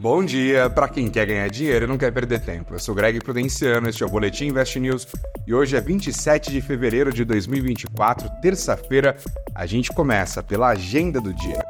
Bom dia para quem quer ganhar dinheiro e não quer perder tempo. Eu sou Greg Prudenciano, este é o Boletim Invest News e hoje é 27 de fevereiro de 2024, terça-feira. A gente começa pela agenda do dia.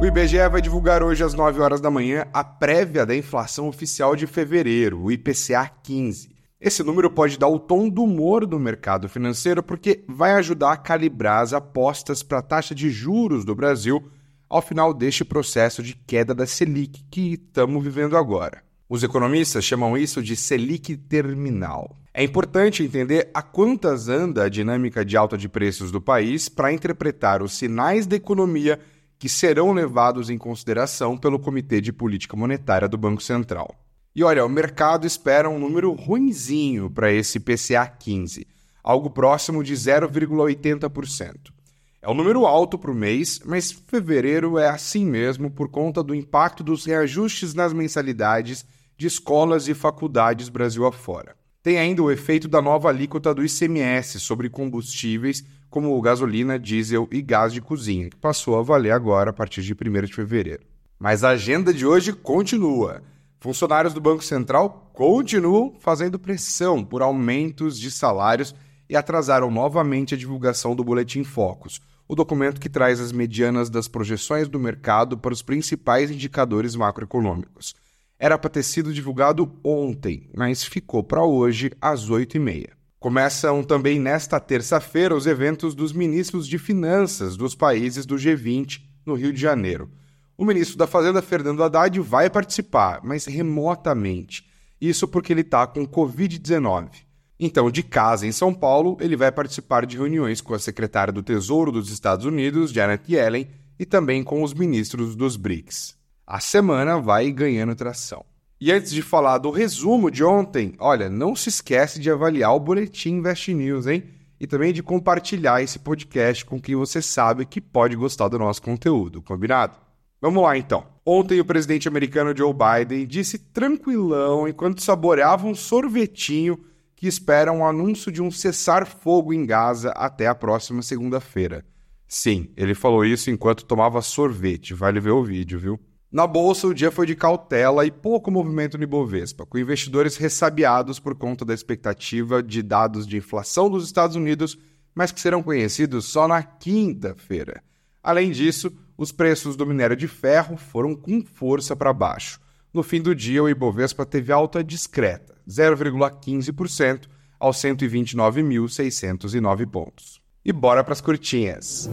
O IBGE vai divulgar hoje às 9 horas da manhã a prévia da inflação oficial de fevereiro, o IPCA 15. Esse número pode dar o tom do humor do mercado financeiro porque vai ajudar a calibrar as apostas para a taxa de juros do Brasil ao final deste processo de queda da Selic que estamos vivendo agora. Os economistas chamam isso de Selic terminal. É importante entender a quantas anda a dinâmica de alta de preços do país para interpretar os sinais da economia que serão levados em consideração pelo Comitê de Política Monetária do Banco Central. E olha, o mercado espera um número ruinzinho para esse PCA 15, algo próximo de 0,80%. É um número alto para o mês, mas fevereiro é assim mesmo por conta do impacto dos reajustes nas mensalidades de escolas e faculdades Brasil afora. Tem ainda o efeito da nova alíquota do ICMS sobre combustíveis como gasolina, diesel e gás de cozinha, que passou a valer agora a partir de 1 de fevereiro. Mas a agenda de hoje continua. Funcionários do Banco Central continuam fazendo pressão por aumentos de salários e atrasaram novamente a divulgação do Boletim Focus, o documento que traz as medianas das projeções do mercado para os principais indicadores macroeconômicos. Era para ter sido divulgado ontem, mas ficou para hoje às 8h30. Começam também nesta terça-feira os eventos dos ministros de finanças dos países do G20 no Rio de Janeiro. O ministro da Fazenda, Fernando Haddad, vai participar, mas remotamente. Isso porque ele está com Covid-19. Então, de casa em São Paulo, ele vai participar de reuniões com a secretária do Tesouro dos Estados Unidos, Janet Yellen, e também com os ministros dos BRICS. A semana vai ganhando tração. E antes de falar do resumo de ontem, olha, não se esquece de avaliar o Boletim Invest News, hein? E também de compartilhar esse podcast com quem você sabe que pode gostar do nosso conteúdo, combinado? Vamos lá então. Ontem o presidente americano Joe Biden disse tranquilão enquanto saboreava um sorvetinho que espera um anúncio de um cessar-fogo em Gaza até a próxima segunda-feira. Sim, ele falou isso enquanto tomava sorvete, vale ver o vídeo, viu? Na bolsa, o dia foi de cautela e pouco movimento no Ibovespa, com investidores ressabiados por conta da expectativa de dados de inflação dos Estados Unidos, mas que serão conhecidos só na quinta-feira. Além disso, os preços do minério de ferro foram com força para baixo. No fim do dia, o Ibovespa teve alta discreta, 0,15%, aos 129.609 pontos. E bora para as curtinhas.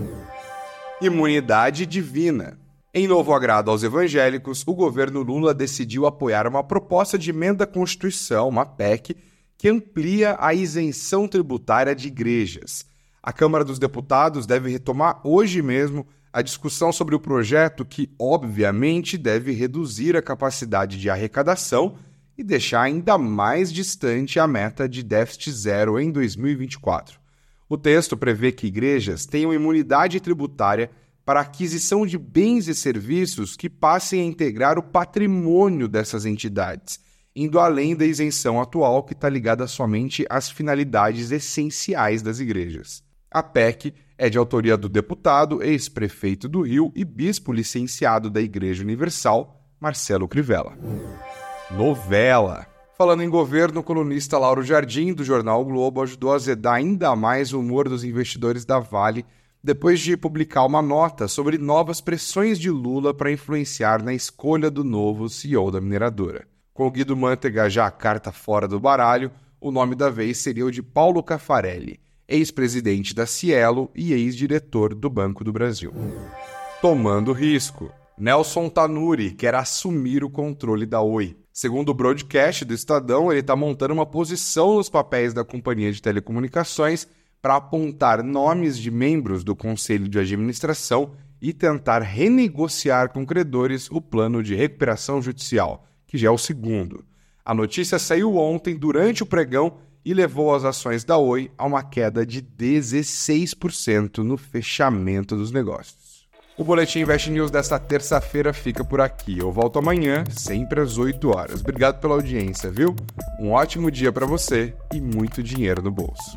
Imunidade divina. Em novo agrado aos evangélicos, o governo Lula decidiu apoiar uma proposta de emenda à Constituição, uma PEC, que amplia a isenção tributária de igrejas. A Câmara dos Deputados deve retomar hoje mesmo a discussão sobre o projeto que, obviamente, deve reduzir a capacidade de arrecadação e deixar ainda mais distante a meta de déficit zero em 2024. O texto prevê que igrejas tenham imunidade tributária para aquisição de bens e serviços que passem a integrar o patrimônio dessas entidades, indo além da isenção atual que está ligada somente às finalidades essenciais das igrejas. A PEC é de autoria do deputado, ex-prefeito do Rio e bispo licenciado da Igreja Universal, Marcelo Crivella. Novela. Falando em governo, o colunista Lauro Jardim, do jornal o Globo, ajudou a azedar ainda mais o humor dos investidores da Vale depois de publicar uma nota sobre novas pressões de Lula para influenciar na escolha do novo CEO da mineradora. Com Guido Mantega já a carta fora do baralho, o nome da vez seria o de Paulo Cafarelli, ex-presidente da Cielo e ex-diretor do Banco do Brasil. Tomando risco. Nelson Tanuri quer assumir o controle da Oi. Segundo o broadcast do Estadão, ele está montando uma posição nos papéis da companhia de telecomunicações para apontar nomes de membros do conselho de administração e tentar renegociar com credores o plano de recuperação judicial, que já é o segundo. A notícia saiu ontem durante o pregão e levou as ações da Oi a uma queda de 16% no fechamento dos negócios. O Boletim Invest News desta terça-feira fica por aqui. Eu volto amanhã, sempre às 8 horas. Obrigado pela audiência, viu? Um ótimo dia para você e muito dinheiro no bolso.